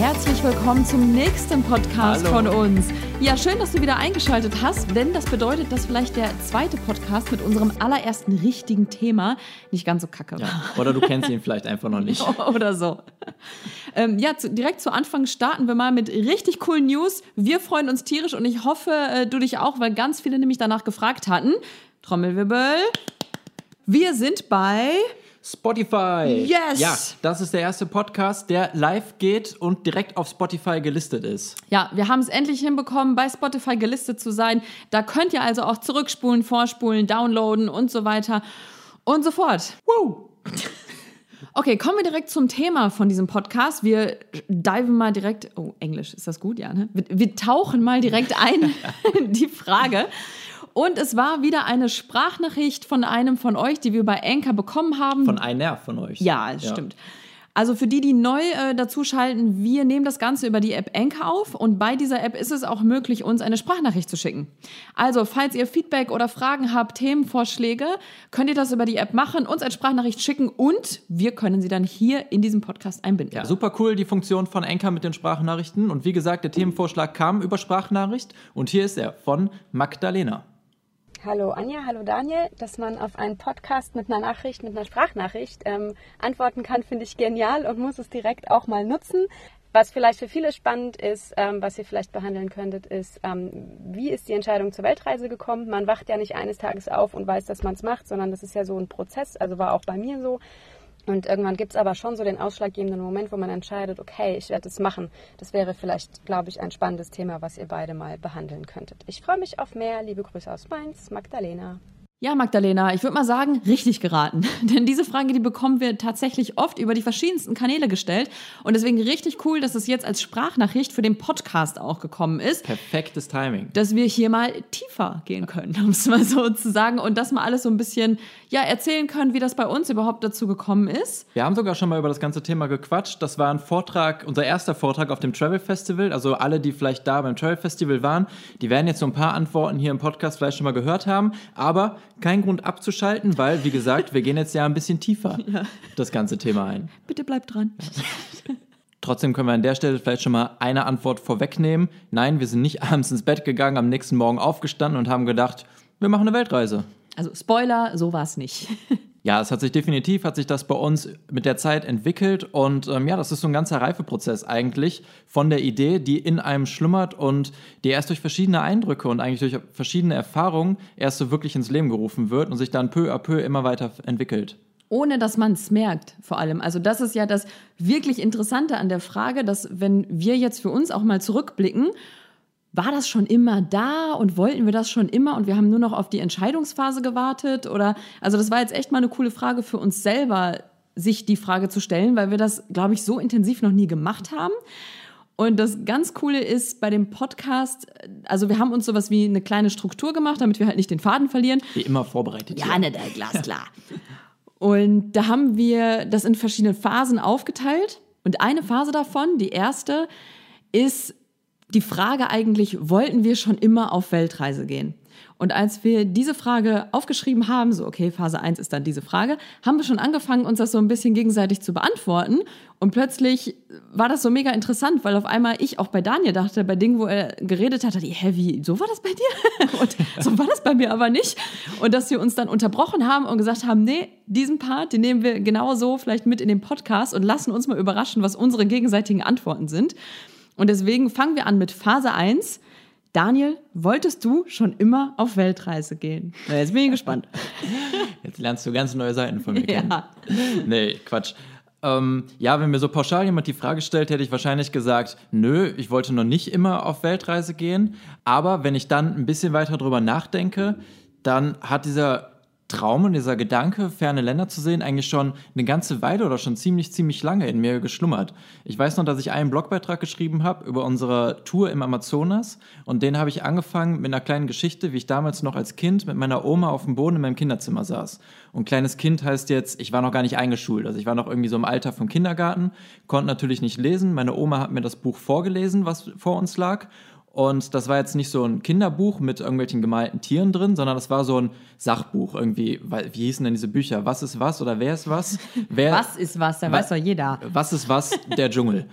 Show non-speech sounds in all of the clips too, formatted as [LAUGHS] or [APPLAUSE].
herzlich willkommen zum nächsten Podcast Hallo. von uns. Ja, schön, dass du wieder eingeschaltet hast, denn das bedeutet, dass vielleicht der zweite Podcast mit unserem allerersten richtigen Thema nicht ganz so kacke war. Ja. Oder du kennst ihn vielleicht einfach noch nicht. [LAUGHS] Oder so. Ähm, ja, zu, direkt zu Anfang starten wir mal mit richtig coolen News. Wir freuen uns tierisch und ich hoffe, äh, du dich auch, weil ganz viele nämlich danach gefragt hatten. Trommelwirbel. Wir sind bei Spotify. Yes. Ja, das ist der erste Podcast, der live geht und direkt auf Spotify gelistet ist. Ja, wir haben es endlich hinbekommen, bei Spotify gelistet zu sein. Da könnt ihr also auch zurückspulen, vorspulen, downloaden und so weiter und so fort. Woo. [LAUGHS] Okay, kommen wir direkt zum Thema von diesem Podcast. Wir diven mal direkt, oh, Englisch, ist das gut? Ja, ne? Wir, wir tauchen mal direkt ein [LAUGHS] in die Frage. Und es war wieder eine Sprachnachricht von einem von euch, die wir bei Anchor bekommen haben. Von einer von euch. Ja, es stimmt. Also für die, die neu äh, dazuschalten, wir nehmen das Ganze über die App Anchor auf und bei dieser App ist es auch möglich, uns eine Sprachnachricht zu schicken. Also falls ihr Feedback oder Fragen habt, Themenvorschläge, könnt ihr das über die App machen, uns als Sprachnachricht schicken und wir können sie dann hier in diesem Podcast einbinden. Ja, super cool, die Funktion von Anchor mit den Sprachnachrichten. Und wie gesagt, der Themenvorschlag kam über Sprachnachricht. Und hier ist er von Magdalena. Hallo Anja, hallo Daniel. Dass man auf einen Podcast mit einer Nachricht, mit einer Sprachnachricht ähm, antworten kann, finde ich genial und muss es direkt auch mal nutzen. Was vielleicht für viele spannend ist, ähm, was ihr vielleicht behandeln könntet, ist, ähm, wie ist die Entscheidung zur Weltreise gekommen? Man wacht ja nicht eines Tages auf und weiß, dass man es macht, sondern das ist ja so ein Prozess, also war auch bei mir so. Und irgendwann gibt es aber schon so den ausschlaggebenden Moment, wo man entscheidet, okay, ich werde es machen. Das wäre vielleicht, glaube ich, ein spannendes Thema, was ihr beide mal behandeln könntet. Ich freue mich auf mehr. Liebe Grüße aus Mainz, Magdalena. Ja, Magdalena, ich würde mal sagen, richtig geraten. [LAUGHS] Denn diese Frage, die bekommen wir tatsächlich oft über die verschiedensten Kanäle gestellt. Und deswegen richtig cool, dass es jetzt als Sprachnachricht für den Podcast auch gekommen ist. Perfektes Timing. dass wir hier mal tiefer gehen können, [LAUGHS] um es mal so zu sagen, und das mal alles so ein bisschen ja, erzählen können, wie das bei uns überhaupt dazu gekommen ist. Wir haben sogar schon mal über das ganze Thema gequatscht. Das war ein Vortrag, unser erster Vortrag auf dem Travel Festival. Also alle, die vielleicht da beim Travel Festival waren, die werden jetzt so ein paar Antworten hier im Podcast vielleicht schon mal gehört haben. Aber kein Grund abzuschalten, weil, wie gesagt, wir gehen jetzt ja ein bisschen tiefer [LAUGHS] das ganze Thema ein. Bitte bleibt dran. [LAUGHS] Trotzdem können wir an der Stelle vielleicht schon mal eine Antwort vorwegnehmen. Nein, wir sind nicht [LAUGHS] abends ins Bett gegangen, am nächsten Morgen aufgestanden und haben gedacht, wir machen eine Weltreise. Also Spoiler, so war es nicht. Ja, es hat sich definitiv, hat sich das bei uns mit der Zeit entwickelt und ähm, ja, das ist so ein ganzer Reifeprozess eigentlich von der Idee, die in einem schlummert und die erst durch verschiedene Eindrücke und eigentlich durch verschiedene Erfahrungen erst so wirklich ins Leben gerufen wird und sich dann peu à peu immer weiter entwickelt. Ohne dass man es merkt, vor allem. Also das ist ja das wirklich Interessante an der Frage, dass wenn wir jetzt für uns auch mal zurückblicken, war das schon immer da und wollten wir das schon immer und wir haben nur noch auf die Entscheidungsphase gewartet? Oder also das war jetzt echt mal eine coole Frage für uns selber, sich die Frage zu stellen, weil wir das, glaube ich, so intensiv noch nie gemacht haben. Und das ganz Coole ist bei dem Podcast, also wir haben uns sowas wie eine kleine Struktur gemacht, damit wir halt nicht den Faden verlieren. Wie immer vorbereitet. Ja, ne, der glasklar. Und da haben wir das in verschiedene Phasen aufgeteilt. Und eine Phase davon, die erste, ist die Frage eigentlich, wollten wir schon immer auf Weltreise gehen? Und als wir diese Frage aufgeschrieben haben, so okay, Phase 1 ist dann diese Frage, haben wir schon angefangen, uns das so ein bisschen gegenseitig zu beantworten. Und plötzlich war das so mega interessant, weil auf einmal ich auch bei Daniel dachte, bei Dingen, wo er geredet hat, dachte ich, hä, wie, so war das bei dir? [LAUGHS] Und so war das bei mir aber nicht. Und dass wir uns dann unterbrochen haben und gesagt haben, nee, diesen Part, den nehmen wir genau so vielleicht mit in den Podcast und lassen uns mal überraschen, was unsere gegenseitigen Antworten sind. Und deswegen fangen wir an mit Phase 1. Daniel, wolltest du schon immer auf Weltreise gehen? Na, jetzt bin ich gespannt. [LAUGHS] Jetzt lernst du ganz neue Seiten von mir kennen. Ja. Nee, Quatsch. Ähm, ja, wenn mir so pauschal jemand die Frage stellt, hätte ich wahrscheinlich gesagt, nö, ich wollte noch nicht immer auf Weltreise gehen. Aber wenn ich dann ein bisschen weiter drüber nachdenke, dann hat dieser Traum und dieser Gedanke, ferne Länder zu sehen, eigentlich schon eine ganze Weile oder schon ziemlich, ziemlich lange in mir geschlummert. Ich weiß noch, dass ich einen Blogbeitrag geschrieben habe über unsere Tour im Amazonas und den habe ich angefangen mit einer kleinen Geschichte, wie ich damals noch als Kind mit meiner Oma auf dem Boden in meinem Kinderzimmer saß. Und kleines Kind heißt jetzt, ich war noch gar nicht eingeschult, also ich war noch irgendwie so im Alter vom Kindergarten, konnte natürlich nicht lesen. Meine Oma hat mir das Buch vorgelesen, was vor uns lag und das war jetzt nicht so ein Kinderbuch mit irgendwelchen gemalten Tieren drin, sondern das war so ein Sachbuch irgendwie. Weil, Wie hießen denn diese Bücher? Was ist was oder wer ist was? [LAUGHS] Wer, Was ist was? Da weiß doch jeder. Was ist was? Der Dschungel.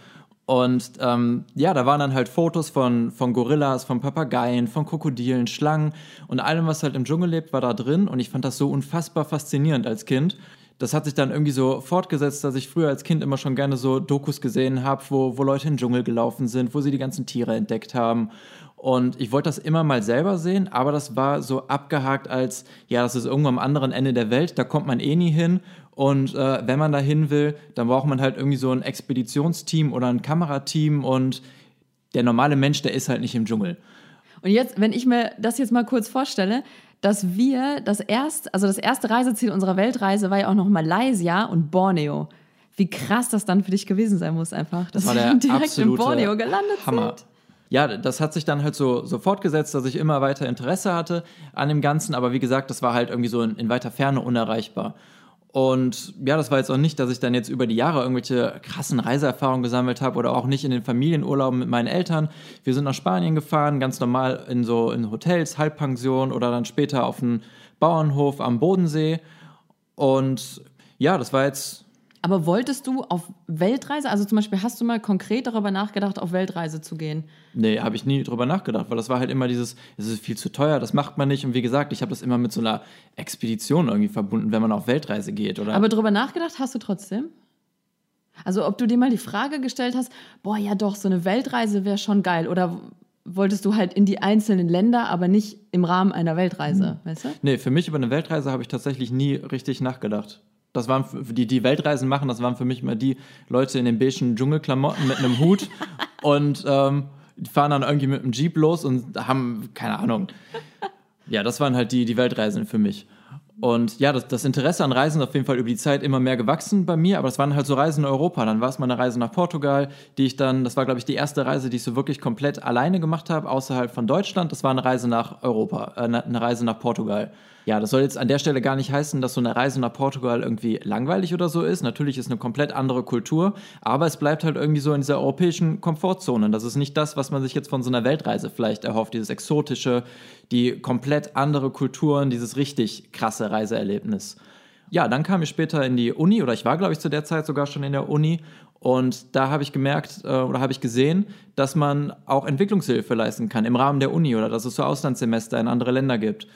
Und ähm, ja, da waren dann halt Fotos von, von Gorillas, von Papageien, von Krokodilen, Schlangen und allem, was halt im Dschungel lebt, war da drin. Und ich fand das so unfassbar faszinierend als Kind. Das hat sich dann irgendwie so fortgesetzt, dass ich früher als Kind immer schon gerne so Dokus gesehen habe, wo, wo Leute in den Dschungel gelaufen sind, wo sie die ganzen Tiere entdeckt haben. Und ich wollte das immer mal selber sehen, aber das war so abgehakt als, ja, das ist irgendwo am anderen Ende der Welt, da kommt man eh nie hin. Und äh, wenn man da hin will, dann braucht man halt irgendwie so ein Expeditionsteam oder ein Kamerateam und der normale Mensch, der ist halt nicht im Dschungel. Und jetzt, wenn ich mir das jetzt mal kurz vorstelle, dass wir das erste, also das erste Reiseziel unserer Weltreise war ja auch noch Malaysia und Borneo. Wie krass das dann für dich gewesen sein muss, einfach, dass Das wir [LAUGHS] direkt in Borneo gelandet Hammer. sind. Ja, das hat sich dann halt so, so fortgesetzt, dass ich immer weiter Interesse hatte an dem Ganzen, aber wie gesagt, das war halt irgendwie so in, in weiter Ferne unerreichbar. Und ja, das war jetzt auch nicht, dass ich dann jetzt über die Jahre irgendwelche krassen Reiseerfahrungen gesammelt habe oder auch nicht in den Familienurlauben mit meinen Eltern. Wir sind nach Spanien gefahren, ganz normal in so in Hotels, Halbpension oder dann später auf einen Bauernhof am Bodensee. Und ja, das war jetzt Aber wolltest du auf Weltreise, also zum Beispiel hast du mal konkret darüber nachgedacht, auf Weltreise zu gehen? Nee, habe ich nie drüber nachgedacht, weil das war halt immer dieses, es ist viel zu teuer, das macht man nicht. Und wie gesagt, ich habe das immer mit so einer Expedition irgendwie verbunden, wenn man auf Weltreise geht. Oder Aber darüber nachgedacht hast du trotzdem? Also ob du dir mal die Frage gestellt hast, boah, ja doch, so eine Weltreise wäre schon geil. Oder wolltest du halt in die einzelnen Länder, aber nicht im Rahmen einer Weltreise, weißt du? nee, für mich über eine Weltreise habe ich tatsächlich nie richtig nachgedacht. Das waren die, die Weltreisen machen, das waren für mich immer die Leute in den beigen Dschungelklamotten mit einem Hut [LAUGHS] und ähm, die fahren dann irgendwie mit einem Jeep los und haben, keine Ahnung. Ja, das waren halt die, die Weltreisen für mich. Und ja, das, das Interesse an Reisen ist auf jeden Fall über die Zeit immer mehr gewachsen bei mir, aber es waren halt so Reisen in Europa. Dann war es mal eine Reise nach Portugal, die ich dann, das war glaube ich die erste Reise, die ich so wirklich komplett alleine gemacht habe, außerhalb von Deutschland. Das war eine Reise nach Europa, äh, eine Reise nach Portugal. Ja, das soll jetzt an der Stelle gar nicht heißen, dass so eine Reise nach Portugal irgendwie langweilig oder so ist. Natürlich ist eine komplett andere Kultur, aber es bleibt halt irgendwie so in dieser europäischen Komfortzone. Das ist nicht das, was man sich jetzt von so einer Weltreise vielleicht erhofft, dieses exotische, die komplett andere Kulturen, dieses richtig krasse Reiseerlebnis. Ja, dann kam ich später in die Uni oder ich war, glaube ich, zu der Zeit sogar schon in der Uni und da habe ich gemerkt äh, oder habe ich gesehen, dass man auch Entwicklungshilfe leisten kann im Rahmen der Uni oder dass es so Auslandssemester in andere Länder gibt.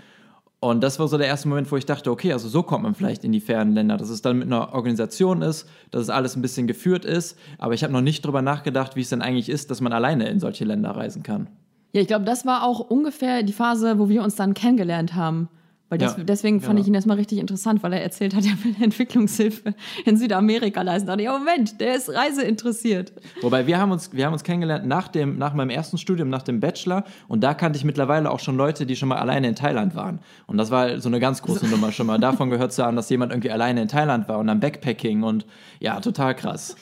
Und das war so der erste Moment, wo ich dachte, okay, also so kommt man vielleicht in die fernen Länder, dass es dann mit einer Organisation ist, dass es alles ein bisschen geführt ist. Aber ich habe noch nicht drüber nachgedacht, wie es denn eigentlich ist, dass man alleine in solche Länder reisen kann. Ja, ich glaube, das war auch ungefähr die Phase, wo wir uns dann kennengelernt haben. Weil des, Ja, deswegen fand genau. ich ihn erstmal richtig interessant, weil er erzählt hat, er will [LAUGHS] Entwicklungshilfe in Südamerika leisten. Da dachte ich, oh Moment, der ist reiseinteressiert. Wobei wir haben uns, wir haben uns kennengelernt nach, dem, nach meinem ersten Studium, nach dem Bachelor. Und da kannte ich mittlerweile auch schon Leute, die schon mal alleine in Thailand waren. Und das war so eine ganz große Nummer schon mal. Davon gehört zu haben, dass jemand irgendwie alleine in Thailand war und am Backpacking und ja, total krass.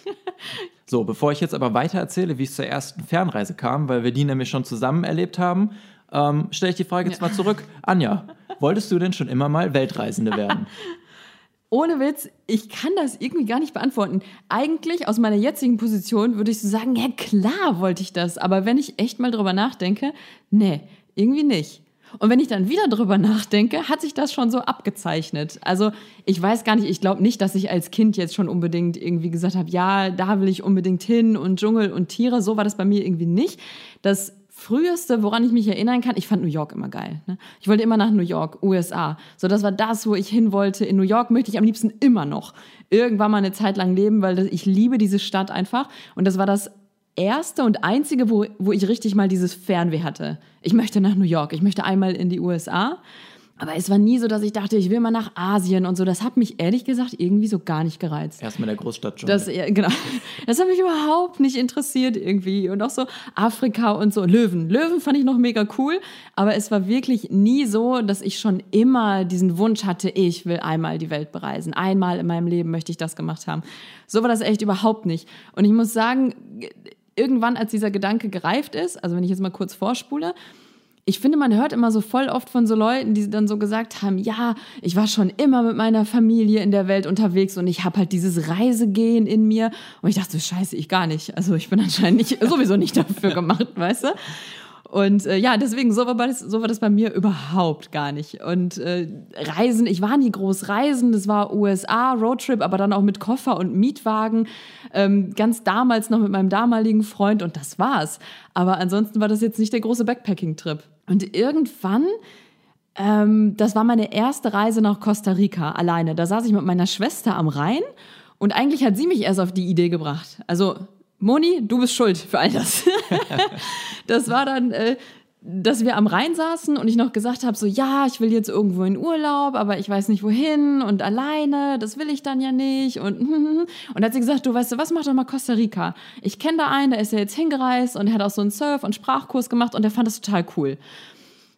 So, bevor ich jetzt aber weiter erzähle, wie es zur ersten Fernreise kam, weil wir die nämlich schon zusammen erlebt haben, ähm, stelle ich die Frage jetzt mal zurück. Anja, wolltest du denn schon immer mal Weltreisende werden? [LAUGHS] Ohne Witz, ich kann das irgendwie gar nicht beantworten. Eigentlich aus meiner jetzigen Position würde ich so sagen, ja klar wollte ich das. Aber wenn ich echt mal drüber nachdenke, nee, irgendwie nicht. Und wenn ich dann wieder drüber nachdenke, hat sich das schon so abgezeichnet. Also ich weiß gar nicht, ich glaube nicht, dass ich als Kind jetzt schon unbedingt irgendwie gesagt habe, ja, da will ich unbedingt hin und Dschungel und Tiere. So war das bei mir irgendwie nicht. Das früheste, woran ich mich erinnern kann, ich fand New York immer geil. Ne? Ich wollte immer nach New York, USA. So, das war das, wo ich hin wollte. In New York möchte ich am liebsten immer noch irgendwann mal eine Zeit lang leben, weil ich liebe diese Stadt einfach. Und das war das erste und einzige, wo, wo ich richtig mal dieses Fernweh hatte. Ich möchte nach New York, ich möchte einmal in die USA. Aber es war nie so, dass ich dachte, ich will mal nach Asien und so. Das hat mich ehrlich gesagt irgendwie so gar nicht gereizt. Erstmal der Großstadt schon. Das, ja, genau. Das hat mich überhaupt nicht interessiert irgendwie. Und auch so Afrika und so. Löwen. Löwen fand ich noch mega cool. Aber es war wirklich nie so, dass ich schon immer diesen Wunsch hatte, ich will einmal die Welt bereisen. Einmal in meinem Leben möchte ich das gemacht haben. So war das echt überhaupt nicht. Und ich muss sagen, irgendwann, als dieser Gedanke gereift ist, also wenn ich jetzt mal kurz vorspule, ich finde, man hört immer so voll oft von so Leuten, die dann so gesagt haben, ja, ich war schon immer mit meiner Familie in der Welt unterwegs und ich habe halt dieses Reisegehen in mir. Und ich dachte, so, scheiße, ich gar nicht. Also ich bin anscheinend nicht, [LAUGHS] sowieso nicht dafür gemacht, weißt du? Und äh, ja, deswegen, so war, das, so war das bei mir überhaupt gar nicht. Und äh, Reisen, ich war nie groß reisen, das war USA, Roadtrip, aber dann auch mit Koffer und Mietwagen. Ähm, ganz damals noch mit meinem damaligen Freund und das war's. Aber ansonsten war das jetzt nicht der große Backpacking-Trip. Und irgendwann ähm, das war meine erste Reise nach Costa Rica alleine. Da saß ich mit meiner Schwester am Rhein und eigentlich hat sie mich erst auf die Idee gebracht. Also, Moni, du bist schuld für all das. [LAUGHS] das war dann, äh, dass wir am Rhein saßen und ich noch gesagt habe, so ja, ich will jetzt irgendwo in Urlaub, aber ich weiß nicht wohin und alleine, das will ich dann ja nicht. Und, [LAUGHS] und hat sie gesagt, du weißt du, was mach doch mal Costa Rica? Ich kenne da einen, der ist ja jetzt hingereist und hat auch so einen Surf- und Sprachkurs gemacht und der fand das total cool.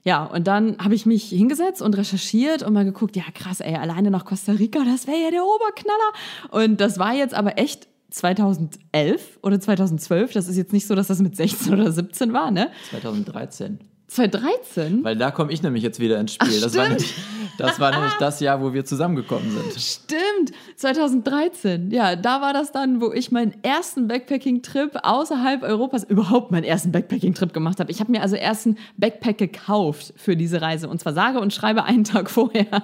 Ja, und dann habe ich mich hingesetzt und recherchiert und mal geguckt, ja krass, ey, alleine nach Costa Rica, das wäre ja der Oberknaller. Und das war jetzt aber echt 2011 oder 2012. Das ist jetzt nicht so, dass das mit 16 oder 17 war, ne? 2013. 2013? Weil da komme ich nämlich jetzt wieder ins Spiel. Ach, das, war nämlich, das war nämlich [LAUGHS] das Jahr, wo wir zusammengekommen sind. Stimmt, 2013. Ja, da war das dann, wo ich meinen ersten Backpacking-Trip außerhalb Europas, überhaupt meinen ersten Backpacking-Trip gemacht habe. Ich habe mir also erst einen Backpack gekauft für diese Reise und zwar sage und schreibe einen Tag [LAUGHS] vorher.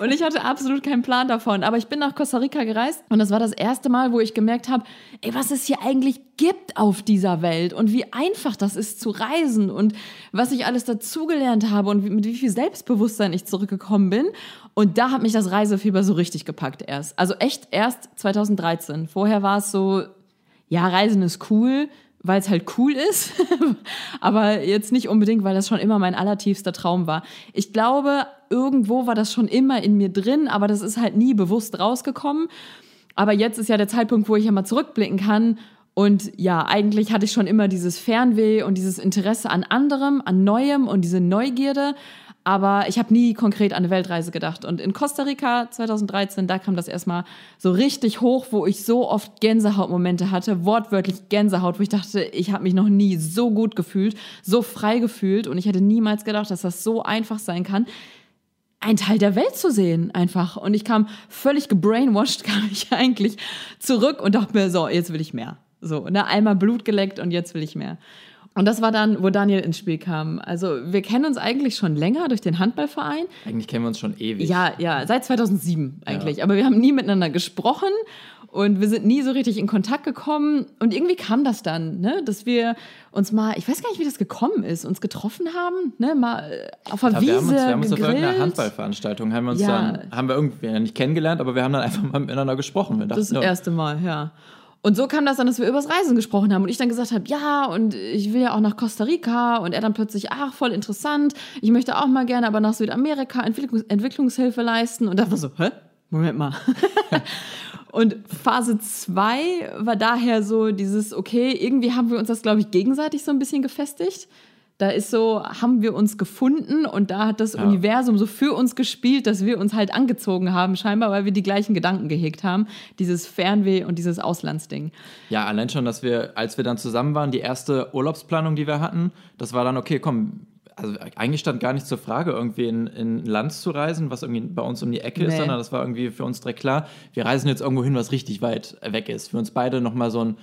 Und ich hatte absolut keinen Plan davon. Aber ich bin nach Costa Rica gereist und das war das erste Mal, wo ich gemerkt habe, ey, was es hier eigentlich gibt auf dieser Welt und wie einfach das ist zu reisen und was ich alles dazugelernt habe und mit wie viel Selbstbewusstsein ich zurückgekommen bin. Und da hat mich das Reisefieber so richtig gepackt erst. Also echt erst 2013. Vorher war es so, ja, Reisen ist cool, weil es halt cool ist, [LAUGHS] aber jetzt nicht unbedingt, weil das schon immer mein allertiefster Traum war. Ich glaube, irgendwo war das schon immer in mir drin, aber das ist halt nie bewusst rausgekommen. Aber jetzt ist ja der Zeitpunkt, wo ich ja mal zurückblicken kann und ja, eigentlich hatte ich schon immer dieses Fernweh und dieses Interesse an anderem, an Neuem und diese Neugierde. Aber ich habe nie konkret an eine Weltreise gedacht. Und in Costa Rica 2013, da kam das erstmal so richtig hoch, wo ich so oft Gänsehautmomente hatte, wortwörtlich Gänsehaut, wo ich dachte, ich habe mich noch nie so gut gefühlt, so frei gefühlt. Und ich hätte niemals gedacht, dass das so einfach sein kann ein Teil der Welt zu sehen, einfach. Und ich kam völlig gebrainwashed, [LAUGHS] kam ich eigentlich zurück und dachte mir, so, jetzt will ich mehr. So, ne, einmal Blut geleckt und jetzt will ich mehr. Und das war dann, wo Daniel ins Spiel kam. Also wir kennen uns eigentlich schon länger durch den Handballverein. Eigentlich kennen wir uns schon ewig. Ja, ja, seit 2007 eigentlich. Ja. Aber wir haben nie miteinander gesprochen und wir sind nie so richtig in Kontakt gekommen. Und irgendwie kam das dann, ne, dass wir uns mal, ich weiß gar nicht, wie das gekommen ist, uns getroffen haben, ne, mal äh, auf der ja, Wiese wir haben uns, wir haben uns auf irgendeiner Handballveranstaltung haben wir uns ja. dann, haben wir irgendwie nicht kennengelernt, aber wir haben dann einfach mal miteinander gesprochen. Wir dachten, das erste Mal, ja. Und so kam das dann, dass wir übers Reisen gesprochen haben und ich dann gesagt habe, ja, und ich will ja auch nach Costa Rica und er dann plötzlich, ach, voll interessant, ich möchte auch mal gerne aber nach Südamerika Entwicklungs Entwicklungshilfe leisten und da war so, hä? Moment mal. [LAUGHS] und Phase 2 war daher so dieses, okay, irgendwie haben wir uns das, glaube ich, gegenseitig so ein bisschen gefestigt. Da ist so, haben wir uns gefunden und da hat das ja. Universum so für uns gespielt, dass wir uns halt angezogen haben, scheinbar, weil wir die gleichen Gedanken gehegt haben. Dieses Fernweh und dieses Auslandsding. Ja, allein schon, dass wir, als wir dann zusammen waren, die erste Urlaubsplanung, die wir hatten, das war dann, okay, komm, also eigentlich stand gar nicht zur Frage, irgendwie in, in ein Land zu reisen, was irgendwie bei uns um die Ecke nee. ist, sondern das war irgendwie für uns direkt klar, wir reisen jetzt irgendwo hin, was richtig weit weg ist. Für uns beide nochmal so ein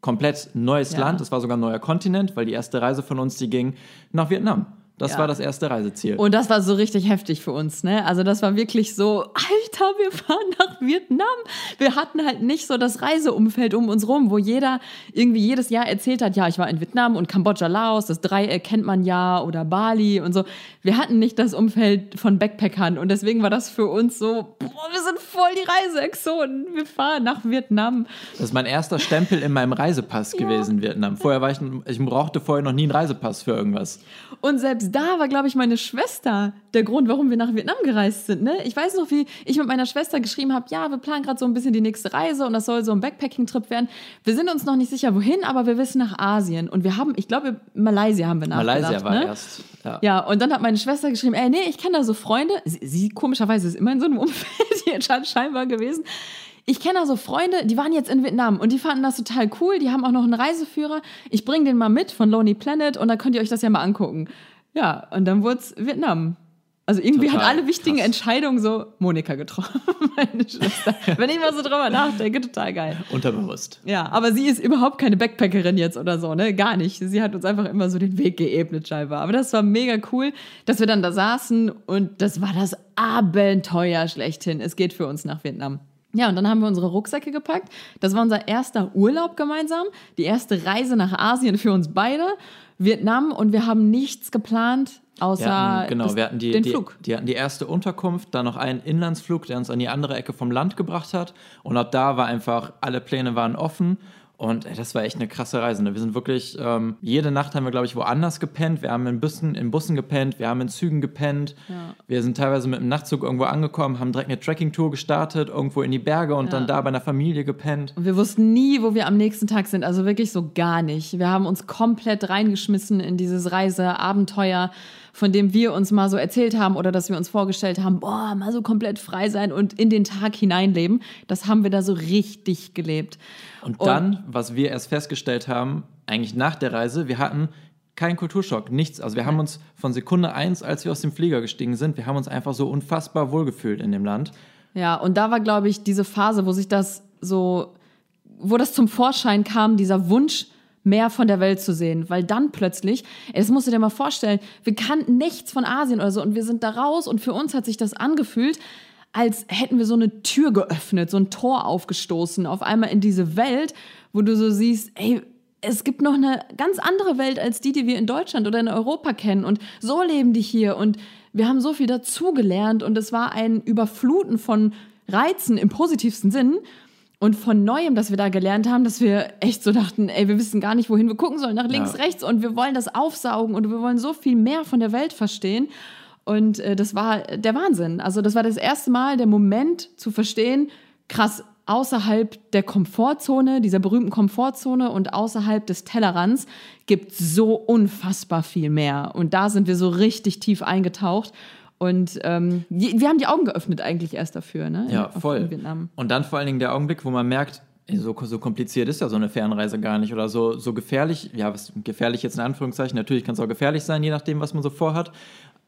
komplett neues ja. Land. Das war sogar ein neuer Kontinent, weil die erste Reise von uns, die ging nach Vietnam. Das ja. war das erste Reiseziel. Und das war so richtig heftig für uns, ne? Also das war wirklich so, Alter, wir fahren nach Vietnam. Wir hatten halt nicht so das Reiseumfeld um uns rum, wo jeder irgendwie jedes Jahr erzählt hat, ja, ich war in Vietnam und Kambodscha, Laos, das Dreieck kennt man ja oder Bali und so. Wir hatten nicht das Umfeld von Backpackern und deswegen war das für uns so, boah, wir sind voll die Reiseexoten. Wir fahren nach Vietnam. Das ist mein erster Stempel in meinem Reisepass ja. gewesen, Vietnam. Vorher war ich, ich brauchte vorher noch nie einen Reisepass für irgendwas. Und selbst da war, glaube ich, meine Schwester der Grund, warum wir nach Vietnam gereist sind. Ne? Ich weiß noch, wie ich mit meiner Schwester geschrieben habe, ja, wir planen gerade so ein bisschen die nächste Reise und das soll so ein Backpacking-Trip werden. Wir sind uns noch nicht sicher, wohin, aber wir wissen nach Asien. Und wir haben, ich glaube, Malaysia haben wir nachgedacht. Malaysia war ne? erst. Ja. ja, und dann hat meine Schwester geschrieben, ey, nee, ich kenne da so Freunde. Sie, sie komischerweise ist immer in so einem [LAUGHS] Umfeld hier scheinbar gewesen ich kenne da so Freunde, die waren jetzt in Vietnam und die fanden das total cool. Die haben auch noch einen Reiseführer. Ich bringe den mal mit von Lonely Planet und dann könnt ihr euch das ja mal angucken. Ja, und dann wurde es Vietnam. Also irgendwie Total hat alle wichtigen krass. Entscheidungen so Monika getroffen, [LAUGHS] meine Schwester. Wenn ich mal so drüber nachdenke, total geil. Unterbewusst. Ja, aber sie ist überhaupt keine Backpackerin jetzt oder so, ne? Gar nicht. Sie hat uns einfach immer so den Weg geebnet, scheinbar. Aber das war mega cool, dass wir dann da saßen und das war das Abenteuer schlechthin. Es geht für uns nach Vietnam. Ja, und dann haben wir unsere Rucksäcke gepackt. Das war unser erster Urlaub gemeinsam, die erste Reise nach Asien für uns beide, Vietnam, und wir haben nichts geplant, außer Wir hatten, genau, das, wir hatten die, den die, Flug. Die hatten die erste Unterkunft, dann noch einen Inlandsflug, der uns an die andere Ecke vom Land gebracht hat. Und ab da war einfach, alle Pläne waren offen. Und ey, das war echt eine krasse Reise. Ne? Wir sind wirklich, ähm, jede Nacht haben wir, glaube ich, woanders gepennt. Wir haben in Bussen, in Bussen gepennt, wir haben in Zügen gepennt. Ja. Wir sind teilweise mit dem Nachtzug irgendwo angekommen, haben direkt eine Trekking-Tour gestartet, irgendwo in die Berge und Ja. dann da bei einer Familie gepennt. Und wir wussten nie, wo wir am nächsten Tag sind. Also wirklich so gar nicht. Wir haben uns komplett reingeschmissen in dieses Reiseabenteuer, von dem wir uns mal so erzählt haben oder dass wir uns vorgestellt haben, boah, mal so komplett frei sein und in den Tag hineinleben. Das haben wir da so richtig gelebt. Und dann, was wir erst festgestellt haben, eigentlich nach der Reise, wir hatten keinen Kulturschock, nichts. Also wir haben uns von Sekunde eins, als wir aus dem Flieger gestiegen sind, wir haben uns einfach so unfassbar wohlgefühlt in dem Land. Ja, und da war, glaube ich, diese Phase, wo sich das so, wo das zum Vorschein kam, dieser Wunsch, mehr von der Welt zu sehen. Weil dann plötzlich, das musst du dir mal vorstellen, wir kannten nichts von Asien oder so und wir sind da raus und für uns hat sich das angefühlt, als hätten wir so eine Tür geöffnet, so ein Tor aufgestoßen, auf einmal in diese Welt, wo du so siehst, ey, es gibt noch eine ganz andere Welt als die, die wir in Deutschland oder in Europa kennen. Und so leben die hier. Und wir haben so viel dazugelernt. Und es war ein Überfluten von Reizen im positivsten Sinn. Und von Neuem, dass wir da gelernt haben, dass wir echt so dachten, ey, wir wissen gar nicht, wohin wir gucken sollen, nach links, Ja. rechts. Und wir wollen das aufsaugen und wir wollen so viel mehr von der Welt verstehen. Und äh, das war der Wahnsinn. Also das war das erste Mal der Moment zu verstehen, krass, außerhalb der Komfortzone, dieser berühmten Komfortzone und außerhalb des Tellerrands gibt so unfassbar viel mehr. Und da sind wir so richtig tief eingetaucht. Und ähm, die, wir haben die Augen geöffnet eigentlich erst dafür, ne? Ja, In- voll. In Vietnam. Und dann vor allen Dingen der Augenblick, wo man merkt, so, so kompliziert ist ja so eine Fernreise gar nicht oder so, so gefährlich. Ja, was gefährlich jetzt in Anführungszeichen. Natürlich kann es auch gefährlich sein, je nachdem, was man so vorhat.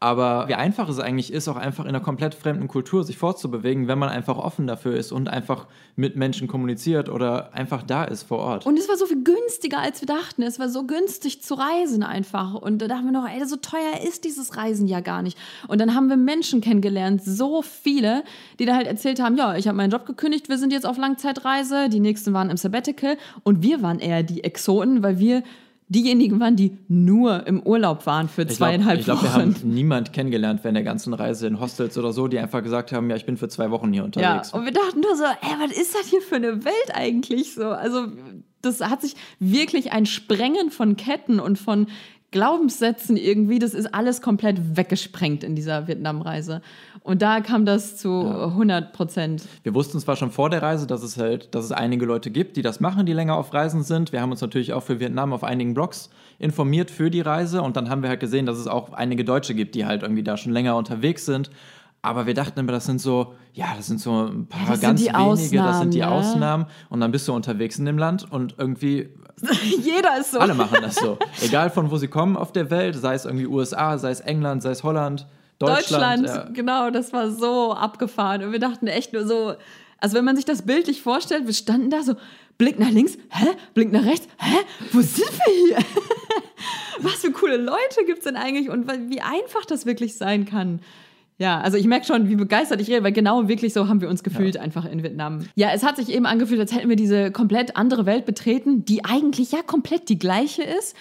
Aber wie einfach es eigentlich ist, auch einfach in einer komplett fremden Kultur sich fortzubewegen, wenn man einfach offen dafür ist und einfach mit Menschen kommuniziert oder einfach da ist vor Ort. Und es war so viel günstiger, als wir dachten. Es war so günstig zu reisen einfach. Und da dachten wir noch, ey, so teuer ist dieses Reisen ja gar nicht. Und dann haben wir Menschen kennengelernt, so viele, die da halt erzählt haben, ja, ich habe meinen Job gekündigt, wir sind jetzt auf Langzeitreise, die nächsten waren im Sabbatical und wir waren eher die Exoten, weil wir diejenigen waren, die nur im Urlaub waren für Ich glaub- zweieinhalb Ich glaube, wir Wochen. haben niemand kennengelernt während der ganzen Reise in Hostels oder so, die einfach gesagt haben, ja, ich bin für zwei Wochen hier Ja, unterwegs. und wir dachten nur so, ey, was ist das hier für eine Welt eigentlich so? Also, das hat sich wirklich ein Sprengen von Ketten und von Glaubenssätzen irgendwie, das ist alles komplett weggesprengt in dieser Vietnamreise. Und da kam das zu 100 Prozent. Wir wussten zwar schon vor der Reise, dass es halt, dass es einige Leute gibt, die das machen, die länger auf Reisen sind. Wir haben uns natürlich auch für Vietnam auf einigen Blogs informiert für die Reise und dann haben wir halt gesehen, dass es auch einige Deutsche gibt, die halt irgendwie da schon länger unterwegs sind. Aber wir dachten immer, das sind so, ja, das sind so ein paar Ja, ganz wenige, das sind die Ausnahmen, ne? Ausnahmen. Und dann bist du unterwegs in dem Land und irgendwie [LAUGHS] Jeder ist so. alle machen das so. Egal von wo sie kommen auf der Welt, sei es irgendwie USA, sei es England, sei es Holland, Deutschland. Deutschland, ja. genau, das war so abgefahren. Und wir dachten echt nur so, also wenn man sich das bildlich vorstellt, wir standen da so, Blick nach links, hä? Blick nach rechts, hä? Wo sind wir hier? [LAUGHS] Was für coole Leute gibt es denn eigentlich und wie einfach das wirklich sein kann. Ja, also ich merke schon, wie begeistert ich rede, weil genau wirklich so haben wir uns gefühlt einfach in Vietnam. Ja, es hat sich eben angefühlt, als hätten wir diese komplett andere Welt betreten, die eigentlich ja komplett die gleiche ist.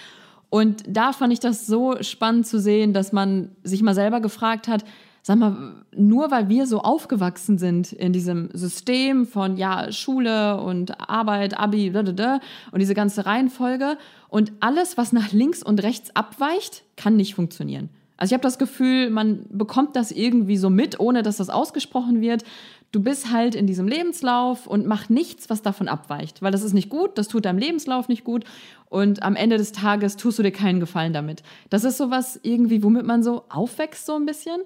Und da fand ich das so spannend zu sehen, dass man sich mal selber gefragt hat, sag mal, nur weil wir so aufgewachsen sind in diesem System von ja, Schule und Arbeit, Abi, blablabla, und diese ganze Reihenfolge und alles, was nach links und rechts abweicht, kann nicht funktionieren. Also ich habe das Gefühl, man bekommt das irgendwie so mit, ohne dass das ausgesprochen wird. Du bist halt in diesem Lebenslauf und mach nichts, was davon abweicht, weil das ist nicht gut, das tut deinem Lebenslauf nicht gut und am Ende des Tages tust du dir keinen Gefallen damit. Das ist sowas irgendwie, womit man so aufwächst so ein bisschen.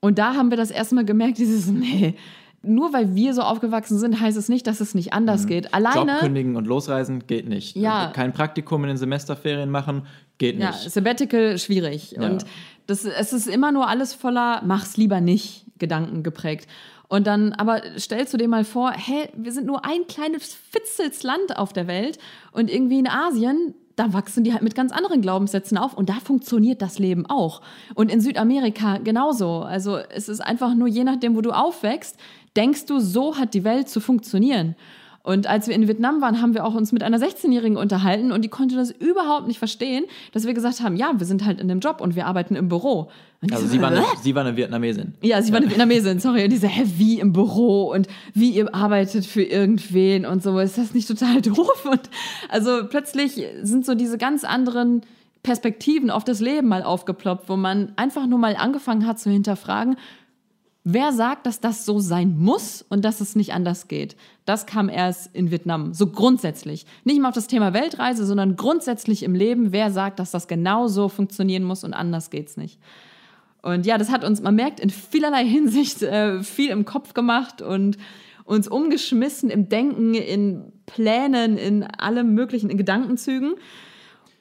Und da haben wir das erstmal gemerkt, [LAUGHS] dieses, nee, nur weil wir so aufgewachsen sind, heißt es nicht, dass es nicht anders geht. Alleine. Job kündigen und losreisen geht nicht. Ja. Kein Praktikum in den Semesterferien machen geht Ja, nicht. Sabbatical schwierig. Ja. Und das, es ist immer nur alles voller Mach's lieber nicht Gedanken geprägt. Und dann, aber stellst du dir mal vor, hä, wir sind nur ein kleines Fitzels Land auf der Welt und irgendwie in Asien, da wachsen die halt mit ganz anderen Glaubenssätzen auf und da funktioniert das Leben auch. Und in Südamerika genauso. Also es ist einfach nur je nachdem, wo du aufwächst, denkst du, so hat die Welt zu funktionieren. Und als wir in Vietnam waren, haben wir auch uns mit einer 16-Jährigen unterhalten und die konnte das überhaupt nicht verstehen, dass wir gesagt haben, ja, wir sind halt in dem Job und wir arbeiten im Büro. Und die Also so, sie war, eine, sie war eine Vietnamesin. Ja, sie war eine Vietnamesin, sorry. Und diese, hä, wie im Büro und wie ihr arbeitet für irgendwen und so. Ist das nicht total [LAUGHS] doof? Und also plötzlich sind so diese ganz anderen Perspektiven auf das Leben mal aufgeploppt, wo man einfach nur mal angefangen hat zu hinterfragen, wer sagt, dass das so sein muss und dass es nicht anders geht. Das kam erst in Vietnam, so grundsätzlich. Nicht mal auf das Thema Weltreise, sondern grundsätzlich im Leben, wer sagt, dass das genau so funktionieren muss und anders geht's nicht. Und ja, das hat uns, man merkt, in vielerlei [LAUGHS] Hinsicht äh, viel im Kopf gemacht und uns umgeschmissen im Denken, in Plänen, in allem möglichen, in Gedankenzügen.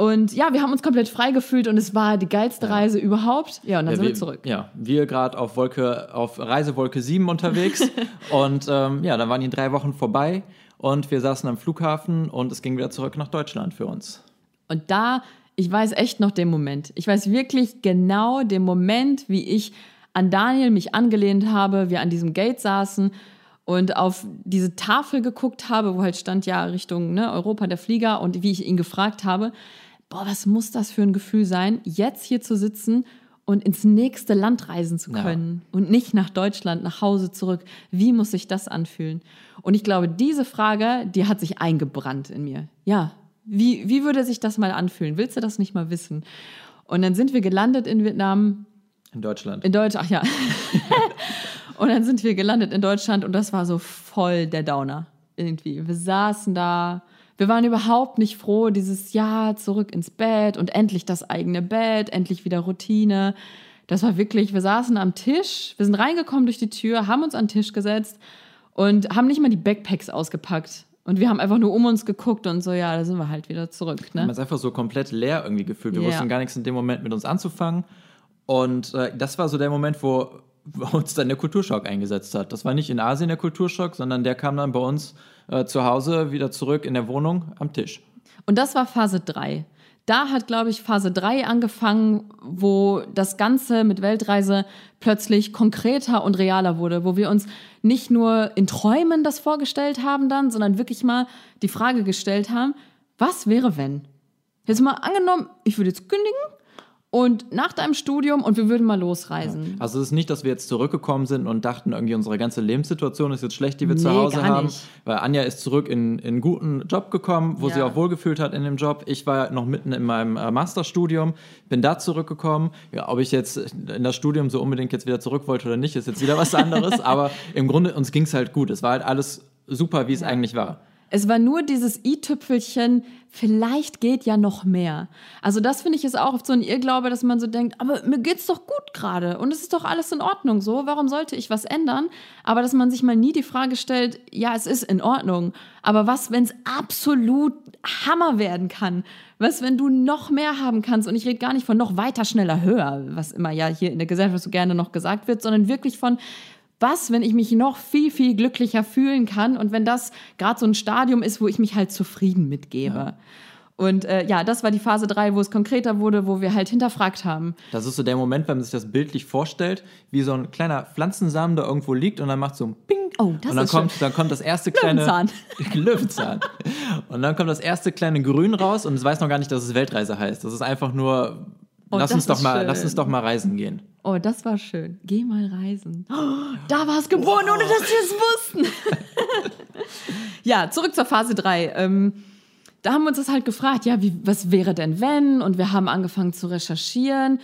Und ja, wir haben uns komplett frei gefühlt und es war die geilste Reise überhaupt. Ja, und dann Ja, sind wir wir, zurück. Ja, wir gerade auf Wolke, auf Reisewolke 7 unterwegs. [LAUGHS] und ähm, ja, dann waren die drei Wochen vorbei und wir saßen am Flughafen und es ging wieder zurück nach Deutschland für uns. Und da, ich weiß echt noch den Moment. Ich weiß wirklich genau den Moment, wie ich an Daniel mich angelehnt habe, wir an diesem Gate saßen und auf diese Tafel geguckt habe, wo halt stand ja Richtung ne, Europa der Flieger und wie ich ihn gefragt habe, boah, was muss das für ein Gefühl sein, jetzt hier zu sitzen und ins nächste Land reisen zu Ja. können und nicht nach Deutschland, nach Hause zurück. Wie muss sich das anfühlen? Und ich glaube, diese Frage, die hat sich eingebrannt in mir. Ja, wie, wie würde sich das mal anfühlen? Willst du das nicht mal wissen? Und dann sind wir gelandet in Vietnam, In Deutschland. in Deutsch, ach ja. [LAUGHS] und dann sind wir gelandet in Deutschland und das war so voll der Downer irgendwie. Wir saßen da, wir waren überhaupt nicht froh, dieses Jahr zurück ins Bett und endlich das eigene Bett, endlich wieder Routine. Das war wirklich, wir saßen am Tisch, wir sind reingekommen durch die Tür, haben uns an den Tisch gesetzt und haben nicht mal die Backpacks ausgepackt. Und wir haben einfach nur um uns geguckt und so, ja, da sind wir halt wieder zurück. Ne? ist einfach so komplett leer irgendwie gefühlt. Wir Ja. wussten gar nichts in dem Moment mit uns anzufangen. Und äh, das war so der Moment, wo uns dann der Kulturschock eingesetzt hat. Das war nicht in Asien der Kulturschock, sondern der kam dann bei uns äh, zu Hause wieder zurück in der Wohnung am Tisch. Und das war Phase 3. Da hat, glaube ich, Phase 3 angefangen, wo das Ganze mit Weltreise plötzlich konkreter und realer wurde, wo wir uns nicht nur in Träumen das vorgestellt haben dann, sondern wirklich mal die Frage gestellt haben, was wäre wenn? Jetzt mal angenommen, ich würde jetzt kündigen und nach deinem Studium und wir würden mal losreisen. Also es ist nicht, dass wir jetzt zurückgekommen sind und dachten, irgendwie unsere ganze Lebenssituation ist jetzt schlecht, die wir zu Nee, Hause gar haben. nicht. Weil Anja ist zurück in, in einen guten Job gekommen, wo Ja. sie auch wohlgefühlt hat in dem Job. Ich war noch mitten in meinem äh, Masterstudium, bin da zurückgekommen. Ja, ob ich jetzt in das Studium so unbedingt jetzt wieder zurück wollte oder nicht, ist jetzt wieder was anderes. [LAUGHS] Aber im Grunde, uns ging es halt gut. Es war halt alles super, wie es eigentlich war. Es war nur dieses i-Tüpfelchen, vielleicht geht ja noch mehr. Also das finde ich ist auch oft so ein Irrglaube, dass man so denkt, aber mir geht's doch gut gerade und es ist doch alles in Ordnung so, warum sollte ich was ändern? Aber dass man sich mal nie die Frage stellt, ja, es ist in Ordnung, aber was, wenn es absolut Hammer werden kann? Was, wenn du noch mehr haben kannst? Und ich rede gar nicht von noch weiter, schneller, höher, was immer ja hier in der Gesellschaft so gerne noch gesagt wird, sondern wirklich von was, wenn ich mich noch viel, viel glücklicher fühlen kann und wenn das gerade so ein Stadium ist, wo ich mich halt zufrieden mitgebe. Und äh, ja, das war die Phase 3, wo es konkreter wurde, wo wir halt hinterfragt haben. Das ist so der Moment, wenn man sich das bildlich vorstellt, wie so ein kleiner Pflanzensamen da irgendwo liegt und dann macht so ein Ping. Oh, das und dann ist kommt, schön. dann kommt das erste kleine Löwenzahn. [LAUGHS] Löwenzahn. Und dann kommt das erste kleine Grün raus und es weiß noch gar nicht, dass es Weltreise heißt. Das ist einfach nur, Oh, lass uns doch mal, schön. lass uns doch mal reisen gehen. Oh, das war schön. Geh mal reisen. Oh, da war es geboren, ohne dass wir es wussten. [LAUGHS] ja, zurück zur Phase 3. Ähm, da haben wir uns das halt gefragt, ja, wie, was wäre denn wenn? Und wir haben angefangen zu recherchieren.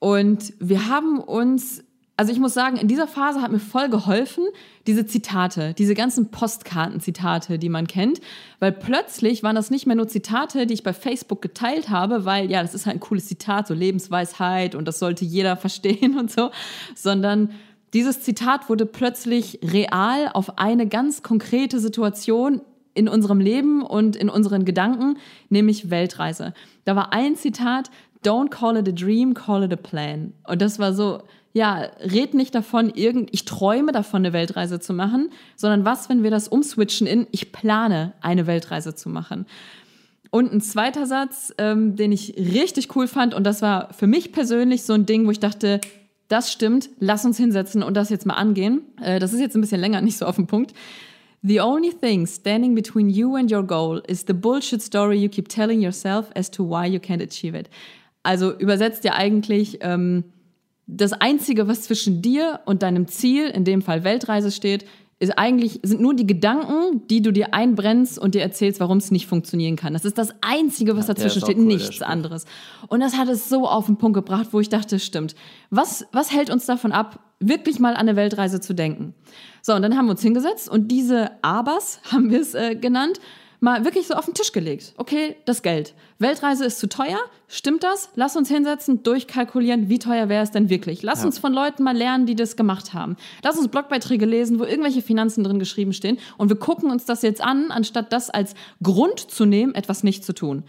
Und wir haben uns, also ich muss sagen, in dieser Phase hat mir voll geholfen, diese Zitate, diese ganzen Postkartenzitate, die man kennt. Weil plötzlich waren das nicht mehr nur Zitate, die ich bei Facebook geteilt habe, weil ja, das ist halt ein cooles Zitat, so Lebensweisheit und das sollte jeder [LAUGHS] verstehen und so, sondern Dieses Zitat wurde plötzlich real auf eine ganz konkrete Situation in unserem Leben und in unseren Gedanken, nämlich Weltreise. Da war ein Zitat, Don't call it a dream, call it a plan. Und das war so, ja, red nicht davon, irgend, ich träume davon, eine Weltreise zu machen, sondern was, wenn wir das umswitchen in, ich plane, eine Weltreise zu machen. Und ein zweiter Satz, ähm, den ich richtig cool fand, und das war für mich persönlich so ein Ding, wo ich dachte, das stimmt, lass uns hinsetzen und das jetzt mal angehen. Äh, das ist jetzt ein bisschen länger, [LAUGHS] nicht so auf den Punkt. The only thing standing between you and your goal is the bullshit story you keep telling yourself as to why you can't achieve it. Also übersetzt ja eigentlich, ähm, das Einzige, was zwischen dir und deinem Ziel, in dem Fall Weltreise steht, ist eigentlich, sind nur die Gedanken, die du dir einbrennst und dir erzählst, warum es nicht funktionieren kann. Das ist das Einzige, was ja, dazwischen steht, cool, nichts anderes. Und das hat es so auf den Punkt gebracht, wo ich dachte, stimmt. Was, was hält uns davon ab, wirklich mal an eine Weltreise zu denken? So, und dann haben wir uns hingesetzt und diese Abers, [LAUGHS] haben wir es äh, genannt, mal wirklich so auf den Tisch gelegt. Okay, das Geld. Weltreise ist zu teuer. Stimmt das? Lass uns hinsetzen, durchkalkulieren, wie teuer wäre es denn wirklich. Lass ja. uns von Leuten mal lernen, die das gemacht haben. Lass uns Blogbeiträge lesen, wo irgendwelche Finanzen drin geschrieben stehen und wir gucken uns das jetzt an, anstatt das als Grund zu nehmen, etwas nicht zu tun.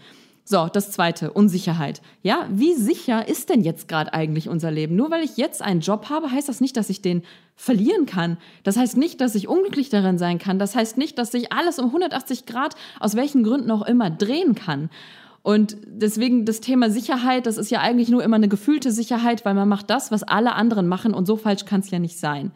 So, das zweite, Unsicherheit. Ja, wie sicher ist denn jetzt gerade eigentlich unser Leben? Nur weil ich jetzt einen Job habe, heißt das nicht, dass ich den verlieren kann. Das heißt nicht, dass ich unglücklich darin sein kann. Das heißt nicht, dass sich alles um 180 Grad aus welchen Gründen auch immer drehen kann. Und deswegen das Thema Sicherheit, das ist ja eigentlich nur immer eine gefühlte Sicherheit, weil man macht das, was alle anderen machen und so falsch kann es ja nicht sein.